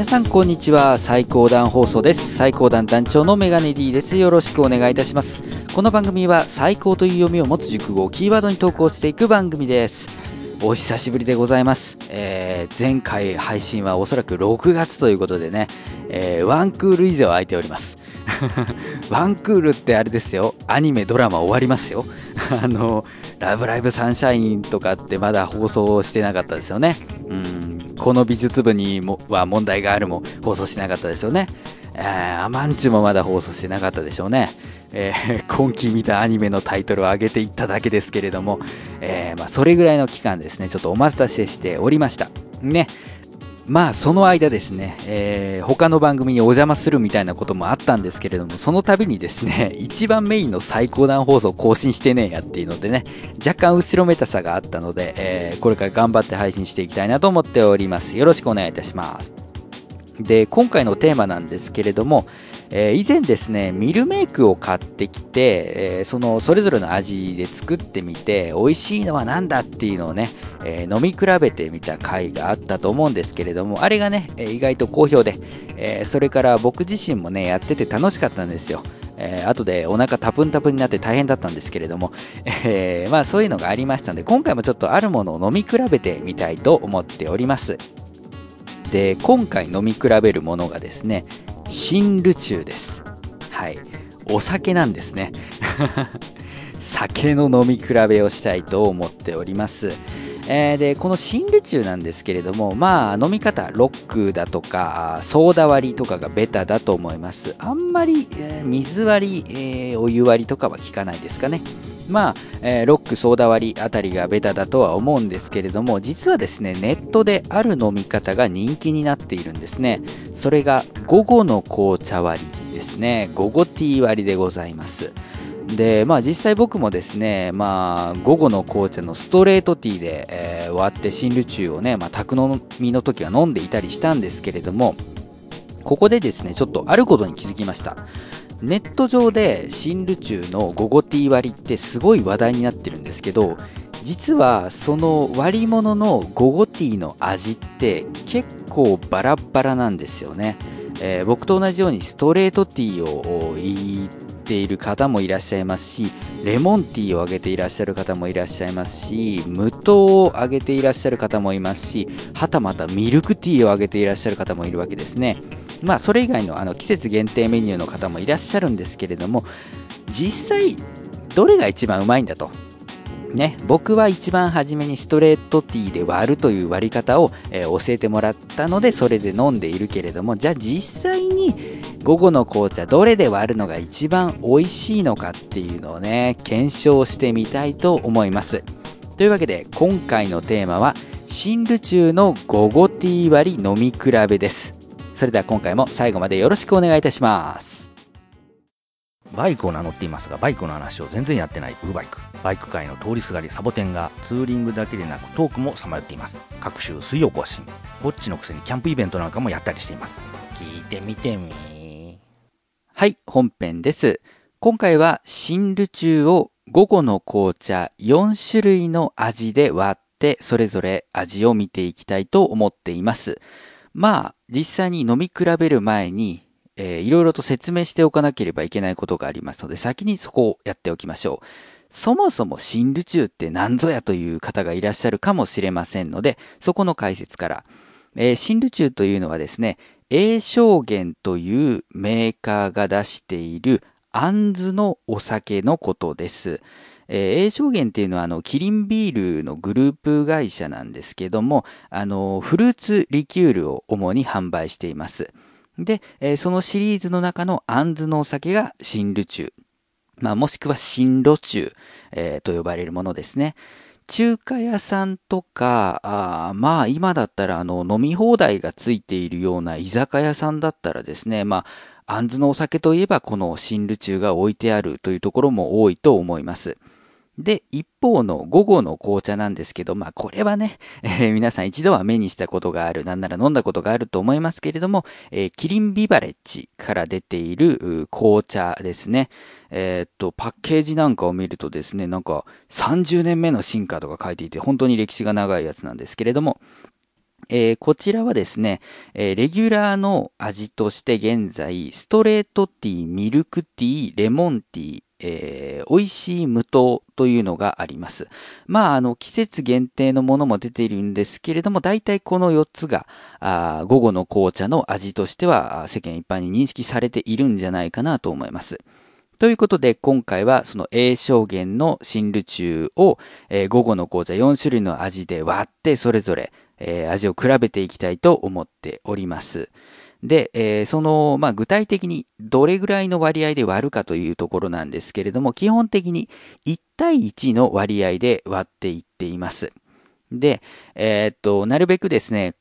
皆さんこんにちは。最高段放送です。最高段団長のメガネ D です。よろしくお願いいたします。この番組は最高という読みを持つ熟語をキーワードに投稿していく番組です。お久しぶりでございます、えー、前回配信はおそらく6月ということでね、えー、ワンクール以上空いております。ワンクールってあれですよ。アニメドラマ終わりますよ。あのラブライブサンシャインとかってまだ放送してなかったですよね。うん。この美術部にもは問題があるも放送しなかったですよね。えー、アマンチュもまだ放送してなかったでしょうね。えー、今期見たアニメのタイトルを上げていっただけですけれども、えー、まあ、それぐらいの期間ですね、ちょっとお待たせしておりました。ね。まあその間ですね、えー、他の番組にお邪魔するみたいなこともあったんですけれども、その度にですね、一番メインの最高段放送更新してねえやっていうのでね、若干後ろめたさがあったので、えー、これから頑張って配信していきたいなと思っております。よろしくお願いいたします。で、今回のテーマなんですけれども、えー、以前ですね、ミルメイクを買ってきて、えー、そのそれぞれの味で作ってみて、美味しいのは何だっていうのをね、えー、飲み比べてみた回があったと思うんですけれども、あれがね、意外と好評で、えそれから僕自身もね、やってて楽しかったんですよ。えー、後でお腹タプンタプンになって大変だったんですけれども、えー、まあそういうのがありましたので、今回もちょっとあるものを飲み比べてみたいと思っております。で、今回飲み比べるものがですね、新ルチューです。はい。お酒なんですね。酒の飲み比べをしたいと思っております。えー、で、この新ルチューなんですけれども、まあ、飲み方、ロックだとか、ソーダ割りとかがベタだと思います。あんまり、えー、水割り、えー、お湯割りとかは効かないですかね。まあ、えー、ロック、ソーダ割りあたりがベタだとは思うんですけれども、実はですね、ネットである飲み方が人気になっているんですね。それが、午後の紅茶割りですね。午後ティー割りでございます。で、まあ実際僕もですね、まあ午後の紅茶のストレートティーで、えー、割って新ルチューをね、まあ宅飲みの時は飲んでいたりしたんですけれども、ここでですね、ちょっとあることに気づきました。ネット上で新ルチューの午後ティー割ってすごい話題になってるんですけど実はその割物の午後ティーの味って結構バラバラなんですよね、えー、僕と同じようにストレートティーを言っている方もいらっしゃいますしレモンティーをあげていらっしゃる方もいらっしゃいますし無糖をあげていらっしゃる方もいますしはたまたミルクティーをあげていらっしゃる方もいるわけですね。まあ、それ以外のあの季節限定メニューの方もいらっしゃるんですけれども、実際、どれが一番うまいんだと。ね、僕は一番初めにストレートティーで割るという割り方を、えー、教えてもらったのでそれで飲んでいるけれどもじゃあ実際に午後の紅茶どれで割るのが一番美味しいのかっていうのをね検証してみたいと思います。というわけで今回のテーマは新ルチューの午後ティー割り飲み比べです。それでは今回も最後までよろしくお願いいたします。バイクを名乗っていますがバイクの話を全然やってないウーバイク。バイク界の通りすがりサボテンがツーリングだけでなくトークもさまよっています。各種水曜更新。ぼっちのくせにキャンプイベントなんかもやったりしています。聞いてみてみはい本編です。今回は新ルチューを午後の紅茶4種類の味で割ってそれぞれ味を見ていきたいと思っていますまあ、実際に飲み比べる前に、えー、いろいろと説明しておかなければいけないことがありますので、先にそこをやっておきましょう。そもそも新ルチューって何ぞやという方がいらっしゃるかもしれませんので、そこの解説から。えー、新ルチューというのはですね、A 証言というメーカーが出しているアンズのお酒のことです。えー、A 証言っていうのはあの、キリンビールのグループ会社なんですけども、あの、フルーツリキュールを主に販売しています。で、えー、そのシリーズの中のアンズのお酒が新ルチュー。まあ、もしくは新ロチュー、えー、と呼ばれるものですね。中華屋さんとか、あまあ今だったらあの飲み放題がついているような居酒屋さんだったらですね、まあ、アンズのお酒といえばこの新ルチューが置いてあるというところも多いと思います。で、一方の午後の紅茶なんですけど、まあこれはね、えー、皆さん一度は目にしたことがある、なんなら飲んだことがあると思いますけれども、えー、キリンビバレッジから出ている紅茶ですね。えー、っと、パッケージなんかを見るとですね、なんか30年目の進化とか書いていて、本当に歴史が長いやつなんですけれども、えー、こちらはですね、えー、レギュラーの味として現在、ストレートティー、ミルクティー、レモンティー、えー、美味しい無糖というのがあります。まあ、あの、季節限定のものも出ているんですけれども、大体この4つが、あ午後の紅茶の味としては世間一般に認識されているんじゃないかなと思います。ということで、今回はその A 証言の新ル中を、えー、午後の紅茶4種類の味で割って、それぞれ、えー、味を比べていきたいと思っております。で、えー、その、まあ、具体的にどれぐらいの割合で割るかというところなんですけれども、基本的に1対1の割合で割っていっています。で、えー、っと、なるべくですね、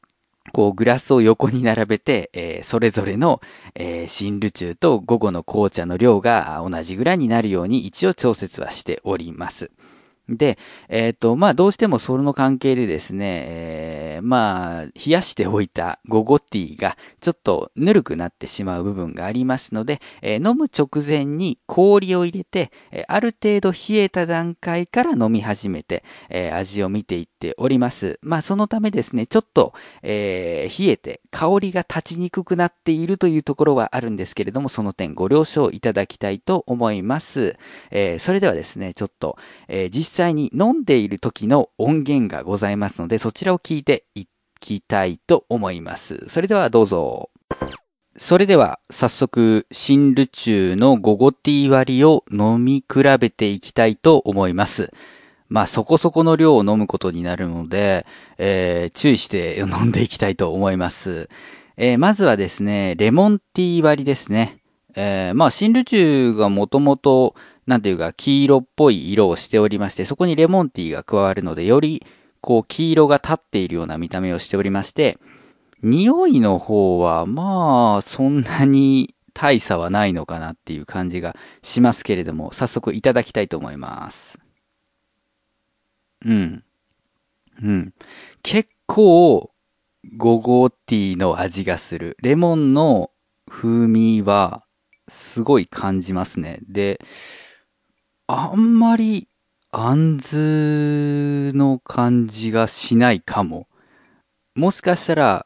こう、グラスを横に並べて、えー、それぞれの、えー、新ルチューと午後の紅茶の量が同じぐらいになるように一応調節はしております。で、えっ、と、まあ、どうしてもその関係でですね、えまあ、冷やしておいたゴゴティーがちょっとぬるくなってしまう部分がありますので、えー、飲む直前に氷を入れて、えある程度冷えた段階から飲み始めて、え味を見ていっております。まあ、そのためですね、ちょっと、え冷えて香りが立ちにくくなっているというところはあるんですけれども、その点ご了承いただきたいと思います。えそれではですね、ちょっと、え実際に飲んでいる時の音源がございますので、そちらを聞いてきたいと思います。それではどうぞ。それでは早速、新ルチュのゴゴティー割りを飲み比べていきたいと思います。まあそこそこの量を飲むことになるので、えー、注意して飲んでいきたいと思います。えー、まずはですね、レモンティー割りですね。えー、まあ新ルチュがもともとなんていうか、黄色っぽい色をしておりまして、そこにレモンティーが加わるので、より、こう、黄色が立っているような見た目をしておりまして、匂いの方は、まあ、そんなに大差はないのかなっていう感じがしますけれども、早速いただきたいと思います。うん。うん。結構、ゴゴティーの味がする。レモンの風味は、すごい感じますね。で、あんまり、あんずの感じがしないかも。もしかしたら、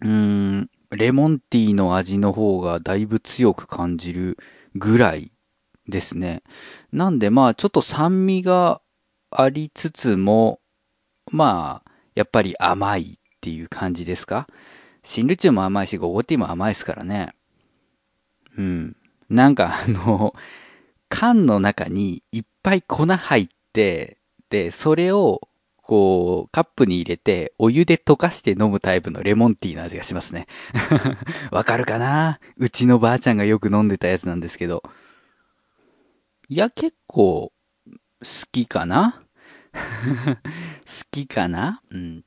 うん、レモンティーの味の方がだいぶ強く感じるぐらいですね。なんでまあちょっと酸味がありつつも、まあ、やっぱり甘いっていう感じですか？シンルチューも甘いし、ゴゴティーも甘いですからね。うん。なんかあの、缶の中にいっぱい粉入って、で、それを、こう、カップに入れて、お湯で溶かして飲むタイプのレモンティーの味がしますね。わかるかな？うちのばあちゃんがよく飲んでたやつなんですけど。いや、結構、好きかな？好きかな？うん。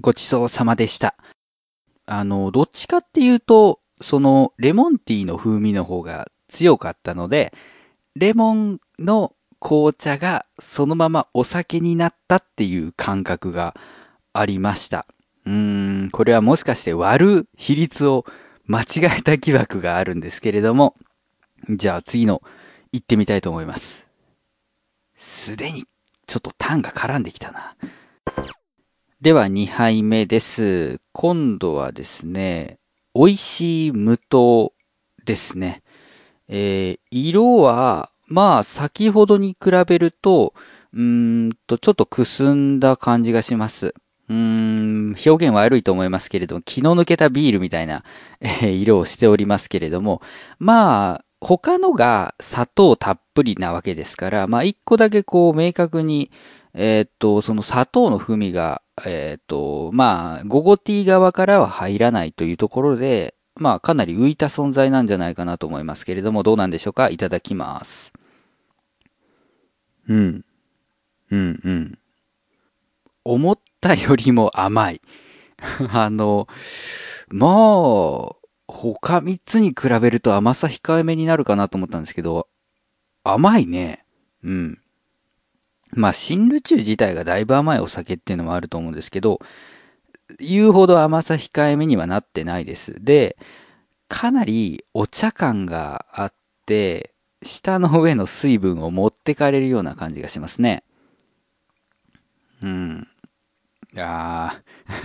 ごちそうさまでした。あの、どっちかっていうと、その、レモンティーの風味の方が強かったので、レモンの紅茶がそのままお酒になったっていう感覚がありました。うーん、これはもしかして割る比率を間違えた疑惑があるんですけれども、じゃあ次の行ってみたいと思います。すでにちょっとタンが絡んできたな。では2杯目です。今度はですね、美味しい無糖ですね。えー、色は、まあ先ほどに比べると、うんと、ちょっとくすんだ感じがします。うん、表現悪いと思いますけれども、気の抜けたビールみたいな、えー、色をしておりますけれども、まあ、他のが砂糖たっぷりなわけですから、まあ一個だけこう明確に、えー、っと、その砂糖の風味が、えー、っと、まあ、ゴゴティー側からは入らないというところで、まあ、かなり浮いた存在なんじゃないかなと思いますけれども、どうなんでしょうか？いただきます。うん。うん、うん。思ったよりも甘い。あの、まあ、他3つに比べると甘さ控えめになるかなと思ったんですけど、甘いね。うん。まあ、新ルチュー自体がだいぶ甘いお酒っていうのもあると思うんですけど、言うほど甘さ控えめにはなってないです。で、かなりお茶感があって、舌の上の水分を持ってかれるような感じがしますね。うん。ああ、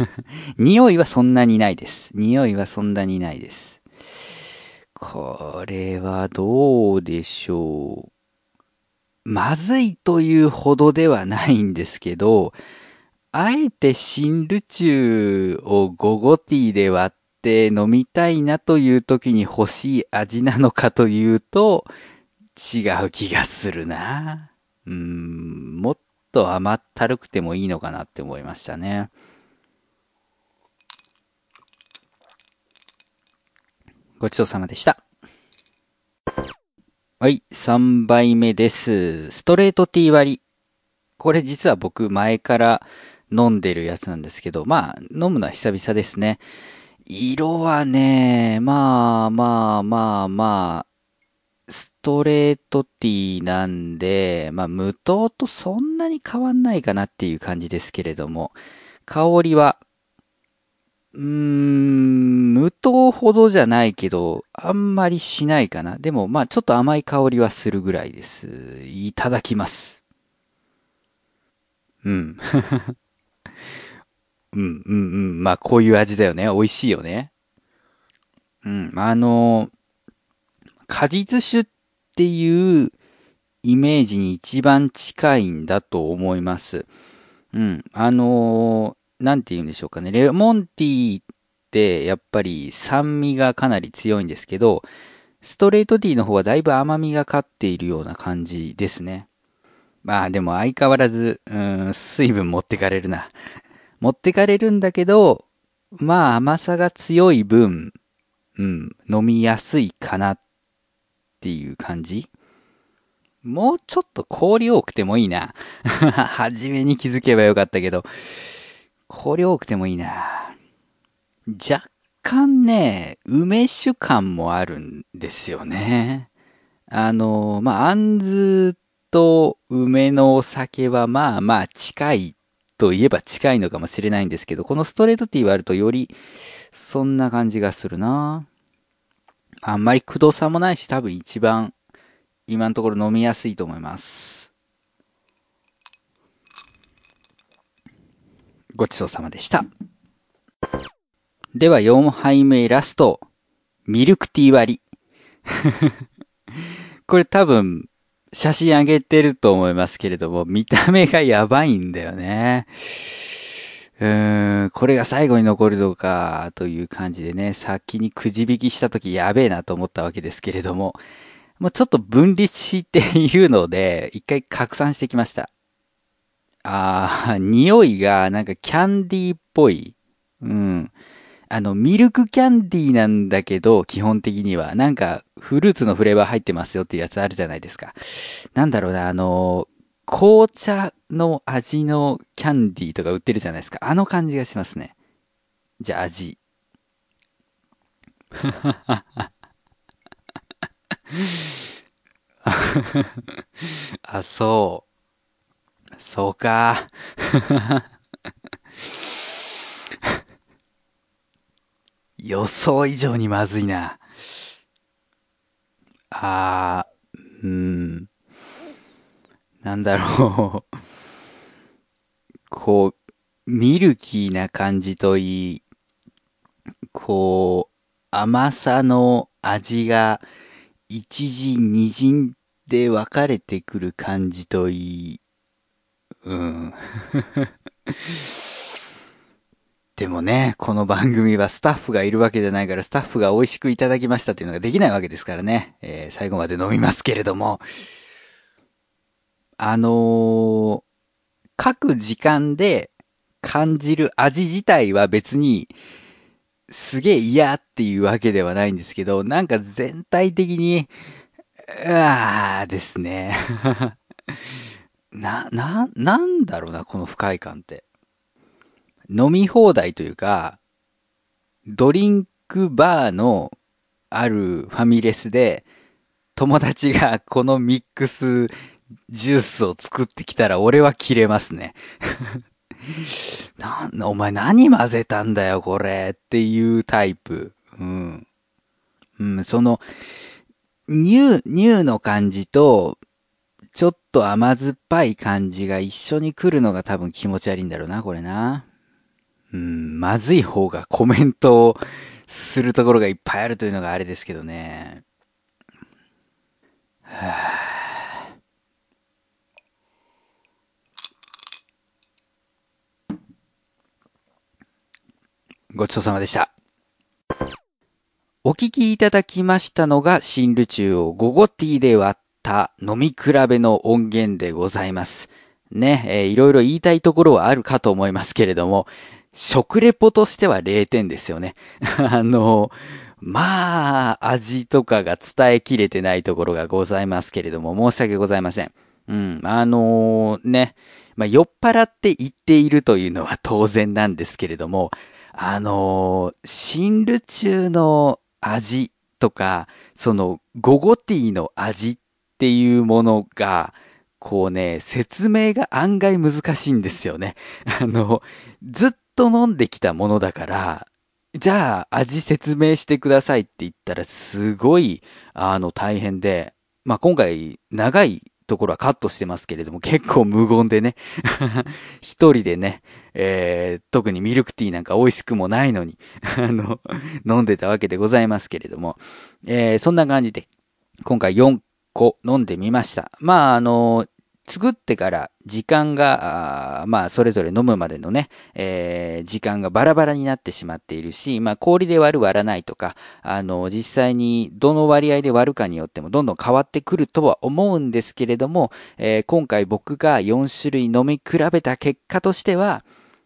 匂いはそんなにないです。匂いはそんなにないです。これはどうでしょう。まずいというほどではないんですけど、あえて新ルチューをゴゴティーで割って飲みたいなという時に欲しい味なのかというと、違う気がするな。うん、もっと甘ったるくてもいいのかなって思いましたね。ごちそうさまでした。はい、3杯目です。ストレートティー割り。これ実は僕前から飲んでるやつなんですけど、まあ、飲むのは久々ですね。色はね、まあまあまあまあ、ストレートティーなんで、まあ無糖とそんなに変わんないかなっていう感じですけれども、香りは、うーん、無糖ほどじゃないけど、あんまりしないかな。でもまあちょっと甘い香りはするぐらいです。いただきます。うん。うん、うん、うん。まあ、こういう味だよね。美味しいよね。うん。あの、果実酒っていうイメージに一番近いんだと思います。うん。あの、なんて言うんでしょうかね。レモンティーってやっぱり酸味がかなり強いんですけど、ストレートティーの方はだいぶ甘みがかっているような感じですね。まあでも相変わらず、うん、水分持ってかれるな。持ってかれるんだけど、まあ甘さが強い分、うん、飲みやすいかなっていう感じ。もうちょっと氷多くてもいいな。初めに気づけばよかったけど、氷多くてもいいな。若干ね、梅酒感もあるんですよね。あの、まあ、あんずと梅のお酒はまあまあ近いといえば近いのかもしれないんですけど、このストレートティー割るとよりそんな感じがするなあんまりくどさもないし多分一番今のところ飲みやすいと思います。ごちそうさまでした。では4杯目ラスト。ミルクティー割り。これ多分写真あげてると思いますけれども、見た目がやばいんだよね。うーん、これが最後に残るのか、という感じでね、先にくじ引きした時やべえなと思ったわけですけれども、もうちょっと分離しているので、一回拡散してきました。あー、匂いがなんかキャンディーっぽい。うん。あの、ミルクキャンディーなんだけど、基本的には。なんか、フルーツのフレーバー入ってますよっていうやつあるじゃないですか。なんだろうな、あの、紅茶の味のキャンディーとか売ってるじゃないですか。あの感じがしますね。じゃあ味。あ、そう。そうか。予想以上にまずいな。あー、うーん。なんだろう。こう、ミルキーな感じといい、こう、甘さの味が一時二陣で分かれてくる感じといい、うん。でもね、この番組はスタッフがいるわけじゃないから、スタッフが美味しくいただきましたっていうのができないわけですからね。えー最後まで飲みますけれども。あのー各時間で感じる味自体は別に、すげえ嫌っていうわけではないんですけど、なんか全体的に、うわーですね。な、な、なんだろうな、この不快感って。飲み放題というか、ドリンクバーのあるファミレスで、友達がこのミックスジュースを作ってきたら俺は切れますね。なんお前何混ぜたんだよ、これっていうタイプ。うん。うん、その、乳、乳の感じと、ちょっと甘酸っぱい感じが一緒に来るのが多分気持ち悪いんだろうな、これな。うん、まずい方がコメントをするところがいっぱいあるというのがあれですけどね。はあ、ごちそうさまでした。お聞きいただきましたのが、新ルチューをゴゴティーで割った飲み比べの音源でございます。ね、えー、いろいろ言いたいところはあるかと思いますけれども、食レポとしては0点ですよね。あの、まあ、味とかが伝えきれてないところがございますけれども、申し訳ございません。うん、あのー、ね、まあ、酔っ払って言っているというのは当然なんですけれども、あのー、新ルチューの味とか、その、ゴゴティーの味っっていうものが、こうね、説明が案外難しいんですよね。あの、ずっと飲んできたものだから、じゃあ味説明してくださいって言ったらすごい、あの大変で、まあ、今回長いところはカットしてますけれども、結構無言でね 一人でね、えー、特にミルクティーなんか美味しくもないのに あの、飲んでたわけでございますけれども、えー、そんな感じで、今回4個飲んでみました。まあ、あの、作ってから時間が、まあ、それぞれ飲むまでのね、えー、時間がバラバラになってしまっているし、まあ、氷で割る割らないとか、あの、実際にどの割合で割るかによってもどんどん変わってくるとは思うんですけれども、えー、今回僕が4種類飲み比べた結果としては、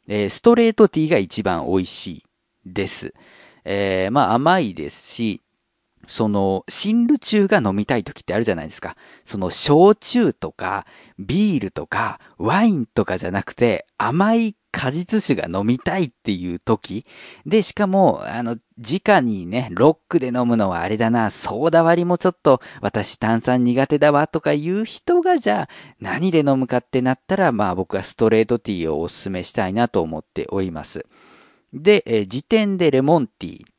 えー、ストレートティーが一番美味しいです。え、まあ甘いですし、その、新ル中が飲みたい時ってあるじゃないですか。その、焼酎とか、ビールとか、ワインとかじゃなくて、甘い果実酒が飲みたいっていう時。で、しかも、あの、直にね、ロックで飲むのはあれだな、ソーダ割りもちょっと、私炭酸苦手だわとかいう人が、じゃあ、何で飲むかってなったら、まあ僕はストレートティーをお勧めしたいなと思っております。で、え時点でレモンティー。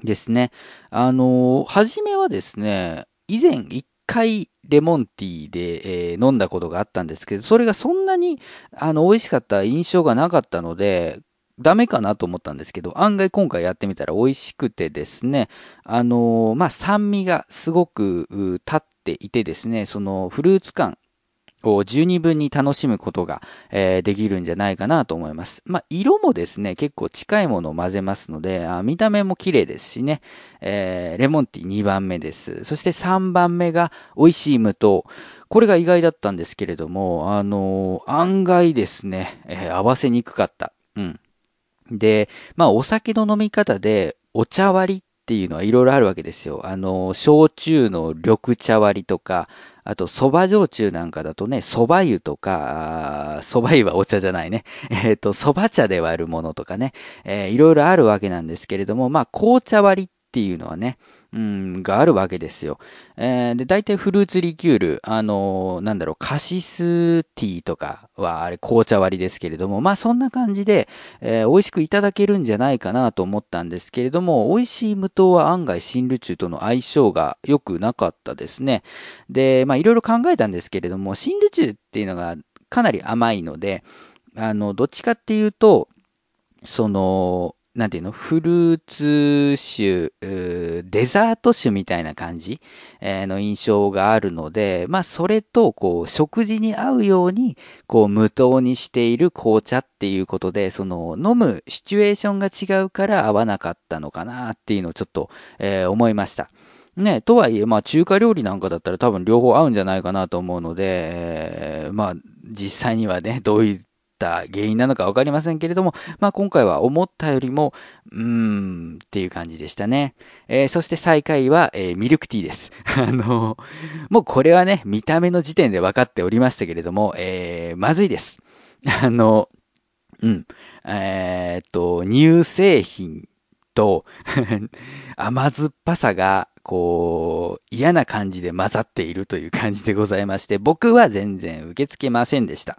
ですね。あのー、初めはですね、以前一回レモンティーで、えー、飲んだことがあったんですけど、それがそんなに、あの、美味しかった印象がなかったので、ダメかなと思ったんですけど、案外今回やってみたら美味しくてですね、あのー、まあ、酸味がすごく立っていてですね、そのフルーツ感を十二分に楽しむことが、えー、できるんじゃないかなと思います。まあ、色もですね、結構近いものを混ぜますので、あ見た目も綺麗ですしね、えー、レモンティー2番目です。そして3番目が美味しい無糖。これが意外だったんですけれども、あのー、案外ですね、えー、合わせにくかった。うん。で、まあ、お酒の飲み方で、お茶割りっていうのはいろいろあるわけですよ。あの、焼酎の緑茶割りとか、あと、蕎麦焼酎なんかだとね、蕎麦湯とか、蕎麦湯はお茶じゃないね。えっ、ー、と、蕎麦茶で割るものとかね、えー、いろいろあるわけなんですけれども、まあ、紅茶割りっていうのはね、うん、があるわけですよ。えー、で、大体フルーツリキュール、あのー、なんだろう、カシスティーとかは、あれ、紅茶割りですけれども、まあそんな感じで、えー、美味しくいただけるんじゃないかなと思ったんですけれども、美味しい無糖は案外新ルチュとの相性が良くなかったですね。で、まあいろいろ考えたんですけれども、新ルチュっていうのがかなり甘いので、あの、どっちかっていうと、その、なんていうの？フルーツ酒、デザート酒みたいな感じ、え、の印象があるので、まあそれとこう食事に合うようにこう無糖にしている紅茶っていうことで、その飲むシチュエーションが違うから合わなかったのかなっていうのをちょっと、えー、思いました。ね、とはいえ、まあ中華料理なんかだったら多分両方合うんじゃないかなと思うので、えー、まあ実際にはね、どういうった原因なのかわかりませんけれども、まあ今回は思ったよりも、うーん、っていう感じでしたね。えー、そして最下位は、えー、ミルクティーです。あの、もうこれはね、見た目の時点で分かっておりましたけれども、えー、まずいです。あの、うん。えー、っと、乳製品と 甘酸っぱさが、こう、嫌な感じで混ざっているという感じでございまして、僕は全然受け付けませんでした。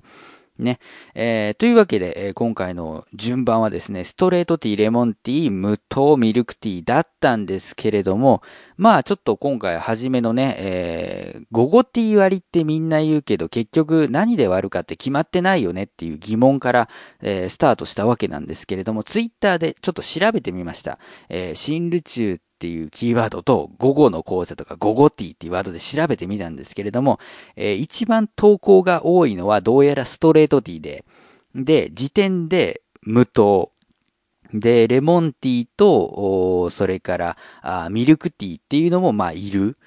ね。えー、というわけで、えー、今回の順番はですね、ストレートティー、レモンティー、無糖ミルクティーだったんですけれども、まあちょっと今回初めのね、えー、午後ティー割ってみんな言うけど、結局何で割るかって決まってないよねっていう疑問から、えー、スタートしたわけなんですけれども、ツイッターでちょっと調べてみました。えー、新ルチューっていうキーワードと、午後の講座とか、午後ティーっていうワードで調べてみたんですけれども、えー、一番投稿が多いのはどうやらストレートティーで、で、時点で無糖。で、レモンティーと、それからあ、ミルクティーっていうのも、まあ、いる、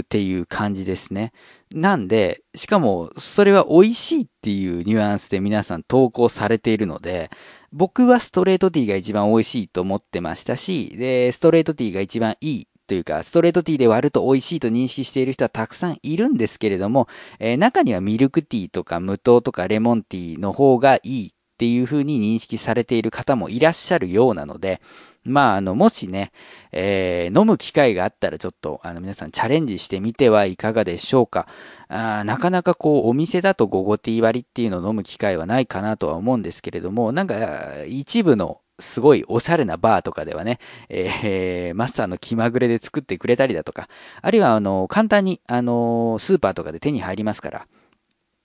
っていう感じですね。なんで、しかも、それは美味しいっていうニュアンスで皆さん投稿されているので、僕はストレートティーが一番美味しいと思ってましたし、で、ストレートティーが一番いいというか、ストレートティーで割ると美味しいと認識している人はたくさんいるんですけれども、えー、中にはミルクティーとか無糖とかレモンティーの方がいいっていう風に認識されている方もいらっしゃるようなので、まあ、あの、もしね、えー、飲む機会があったらちょっと、あの、皆さんチャレンジしてみてはいかがでしょうか。あなかなかこう、お店だと午後ティー割っていうのを飲む機会はないかなとは思うんですけれども、なんか、一部のすごいおしゃれなバーとかではね、えー、マスターの気まぐれで作ってくれたりだとか、あるいはあの、簡単に、あの、スーパーとかで手に入りますから、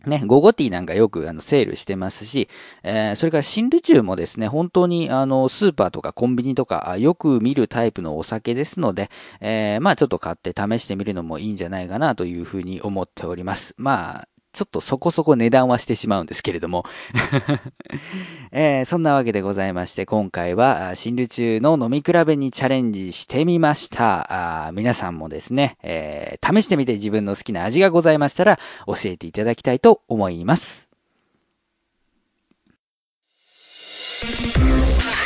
ね、ゴゴティーなんかよくあのセールしてますし、えー、それから新ルチューもですね、本当にあのスーパーとかコンビニとかよく見るタイプのお酒ですので、えー、まあちょっと買って試してみるのもいいんじゃないかなというふうに思っております。まあ、ちょっとそこそこ値段はしてしまうんですけれども えー、そんなわけでございまして、今回は、新流中の飲み比べにチャレンジしてみました。あ皆さんもですね、えー、試してみて自分の好きな味がございましたら、教えていただきたいと思います。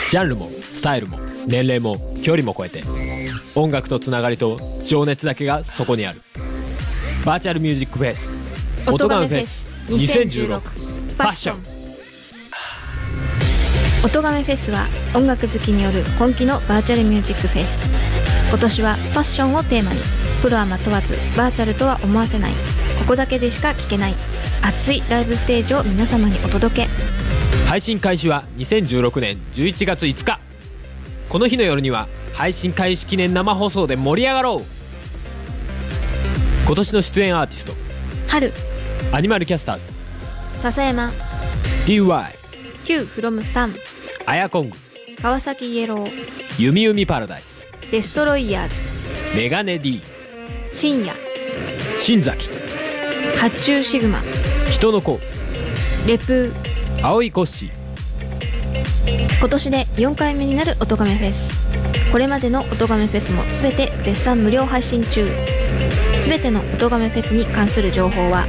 ジャンルも、スタイルも、年齢も、距離も超えて、音楽とつながりと情熱だけがそこにある。バーチャルミュージックフェス音ガメフェス。2016ファッション。音ガメフェスは音楽好きによる本気のバーチャルミュージックフェス。今年はファッションをテーマに。プロアマ問わずバーチャルとは思わせない。ここだけでしか聴けない。熱いライブステージを皆様にお届け。配信開始は2016年11月5日。この日の夜には配信開始記念生放送で盛り上がろう。今年の出演アーティスト。春アニマルキャスターズ。笹山。DY Q from 3アヤコング。川崎イエロー。弓弓パラダイス。デストロイヤーズ。メガネ D 深夜。新崎。発注シグマ。人の子。レプ。ー青いコッシー。今年で4回目になる音亀フェス。これまでの音亀フェスも全て絶賛無料配信中。すべての音亀フェスに関する情報は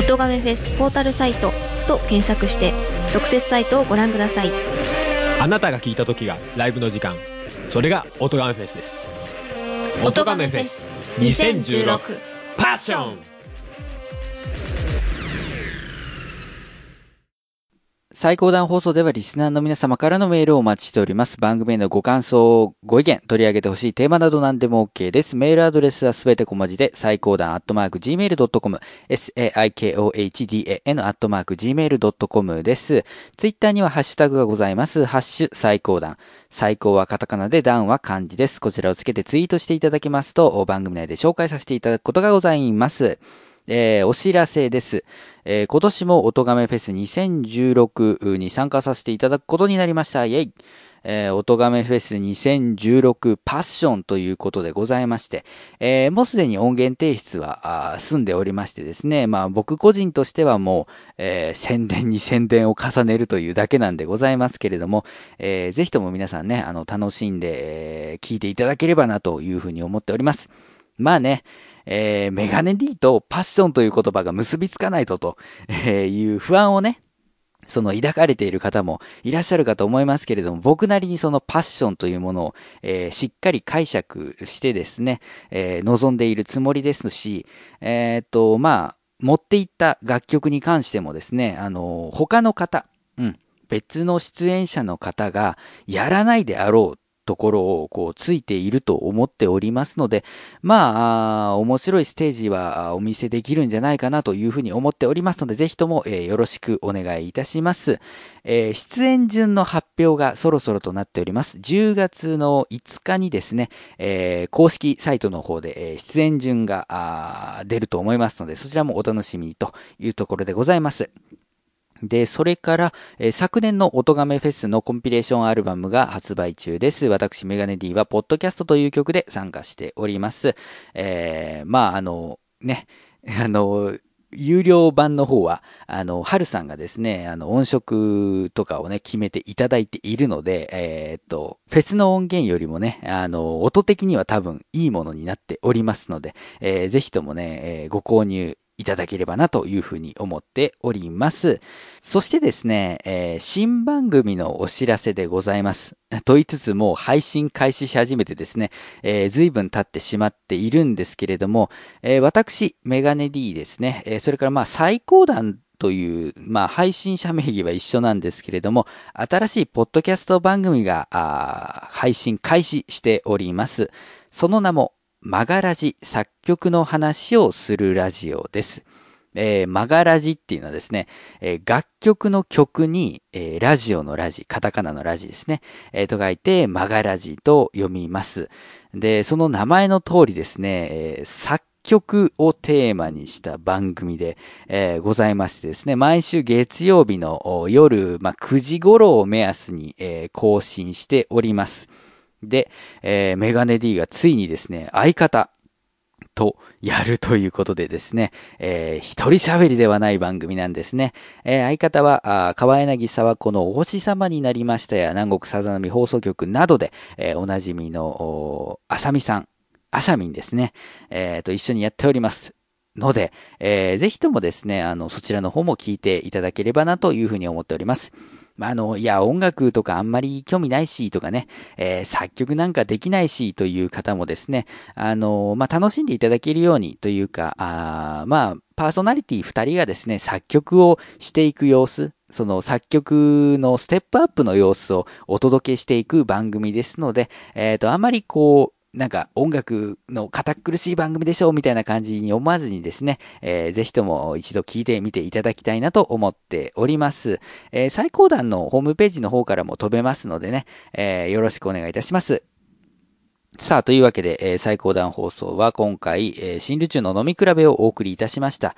音亀フェスポータルサイトと検索して特設サイトをご覧ください。あなたが聞いた時がライブの時間。それが音亀フェスです。音亀フェス2016パッション最高段放送ではリスナーの皆様からのメールをお待ちしております。番組へのご感想、ご意見、取り上げてほしいテーマなど何でも OK です。メールアドレスはすべて小文字で、最高段アットマーク gmail.com、saikohdan アットマーク gmail.com です。ツイッターにはハッシュタグがございます。ハッシュ最高段。最高はカタカナで段は漢字です。こちらをつけてツイートしていただきますと、番組内で紹介させていただくことがございます。えー、お知らせです。えー、今年も音亀フェス2016に参加させていただくことになりました。イェイえー、音亀フェス2016パッションということでございまして、えー、もうすでに音源提出は済んでおりましてですね、まあ僕個人としてはもう、えー、宣伝に宣伝を重ねるというだけなんでございますけれども、えー、ぜひとも皆さんね、あの、楽しんで、えー、聞いていただければなというふうに思っております。まあね、えー、メガネ D とパッションという言葉が結びつかないとという不安をね、その抱かれている方もいらっしゃるかと思いますけれども、僕なりにそのパッションというものを、えー、しっかり解釈してですね、えー、望んでいるつもりですし、えっ、と、まあ、持っていった楽曲に関してもですね、あの、他の方、うん、別の出演者の方がやらないであろうところをこうついていると思っておりますので、まあ、面白いステージはお見せできるんじゃないかなというふうに思っておりますので、ぜひとも、えー、よろしくお願いいたします。えー、出演順の発表がそろそろとなっております。10月の5日にですね、えー、公式サイトの方で、え出演順が出ると思いますので、そちらもお楽しみというところでございます。で、それから、えー、昨年の音亀フェスのコンピレーションアルバムが発売中です。私、メガネ D は、ポッドキャストという曲で参加しております。えー、まあ、あの、ね、あの、有料版の方は、あの、春さんがですね、あの、音色とかをね、決めていただいているので、えー、っと、フェスの音源よりもね、あの、音的には多分いいものになっておりますので、えー、ぜひともね、えー、ご購入いただければなというふうに思っております。そしてですね、えー、新番組のお知らせでございます。と言いつつもう配信開始し始めてですね、えー、随分経ってしまっているんですけれども、えー、私、メガネ D ですね、えー、それからまあ最高段という、まあ、配信者名義は一緒なんですけれども、新しいポッドキャスト番組が、配信開始しております。その名も、マガラジ作曲の話をするラジオです。えー、マガラジっていうのはですね、えー、楽曲の曲に、えー、ラジオのラジ、カタカナのラジですね、えー、と書いて、マガラジと読みます。で、その名前の通りですね、えー、作曲をテーマにした番組で、えー、ございましてですね、毎週月曜日の夜、まあ、9時頃を目安に、えー、更新しております。で、えー、メガネ D がついにですね、相方とやるということでですね、えー、一人喋りではない番組なんですね。えー、相方は、あ川柳沢子のお星様になりましたや、南国さざ波放送局などで、えー、おなじみの、あさみさん、あしゃみんですね、えー、と一緒にやっております。ので、えー、ぜひともですね、あの、そちらの方も聞いていただければなというふうに思っております。まあ、あの、いや、音楽とかあんまり興味ないし、とかね、えー、作曲なんかできないし、という方もですね、あの、まあ、楽しんでいただけるように、というか、あまあ、パーソナリティ二人がですね、作曲をしていく様子、その作曲のステップアップの様子をお届けしていく番組ですので、えっ、ー、と、あまりこう、なんか音楽の堅苦しい番組でしょうみたいな感じに思わずにですね、えー、ぜひとも一度聞いてみていただきたいなと思っております。えー、最高段のホームページの方からも飛べますのでね、えー、よろしくお願いいたします。さあ、というわけで、えー、最高段放送は今回、えー、新宇宙の飲み比べをお送りいたしました。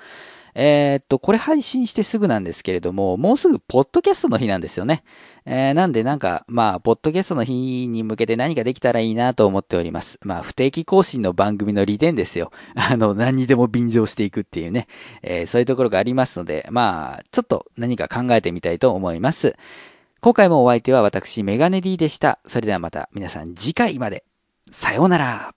えー、っと、これ配信してすぐなんですけれども、もうすぐポッドキャストの日なんですよね。えー、なんでなんか、まあ、ポッドキャストの日に向けて何かできたらいいなと思っております。まあ、不定期更新の番組の利点ですよ。あの、何にでも便乗していくっていうね。えー、そういうところがありますので、まあ、ちょっと何か考えてみたいと思います。今回もお相手は私、メガネ D でした。それではまた皆さん次回まで。さようなら。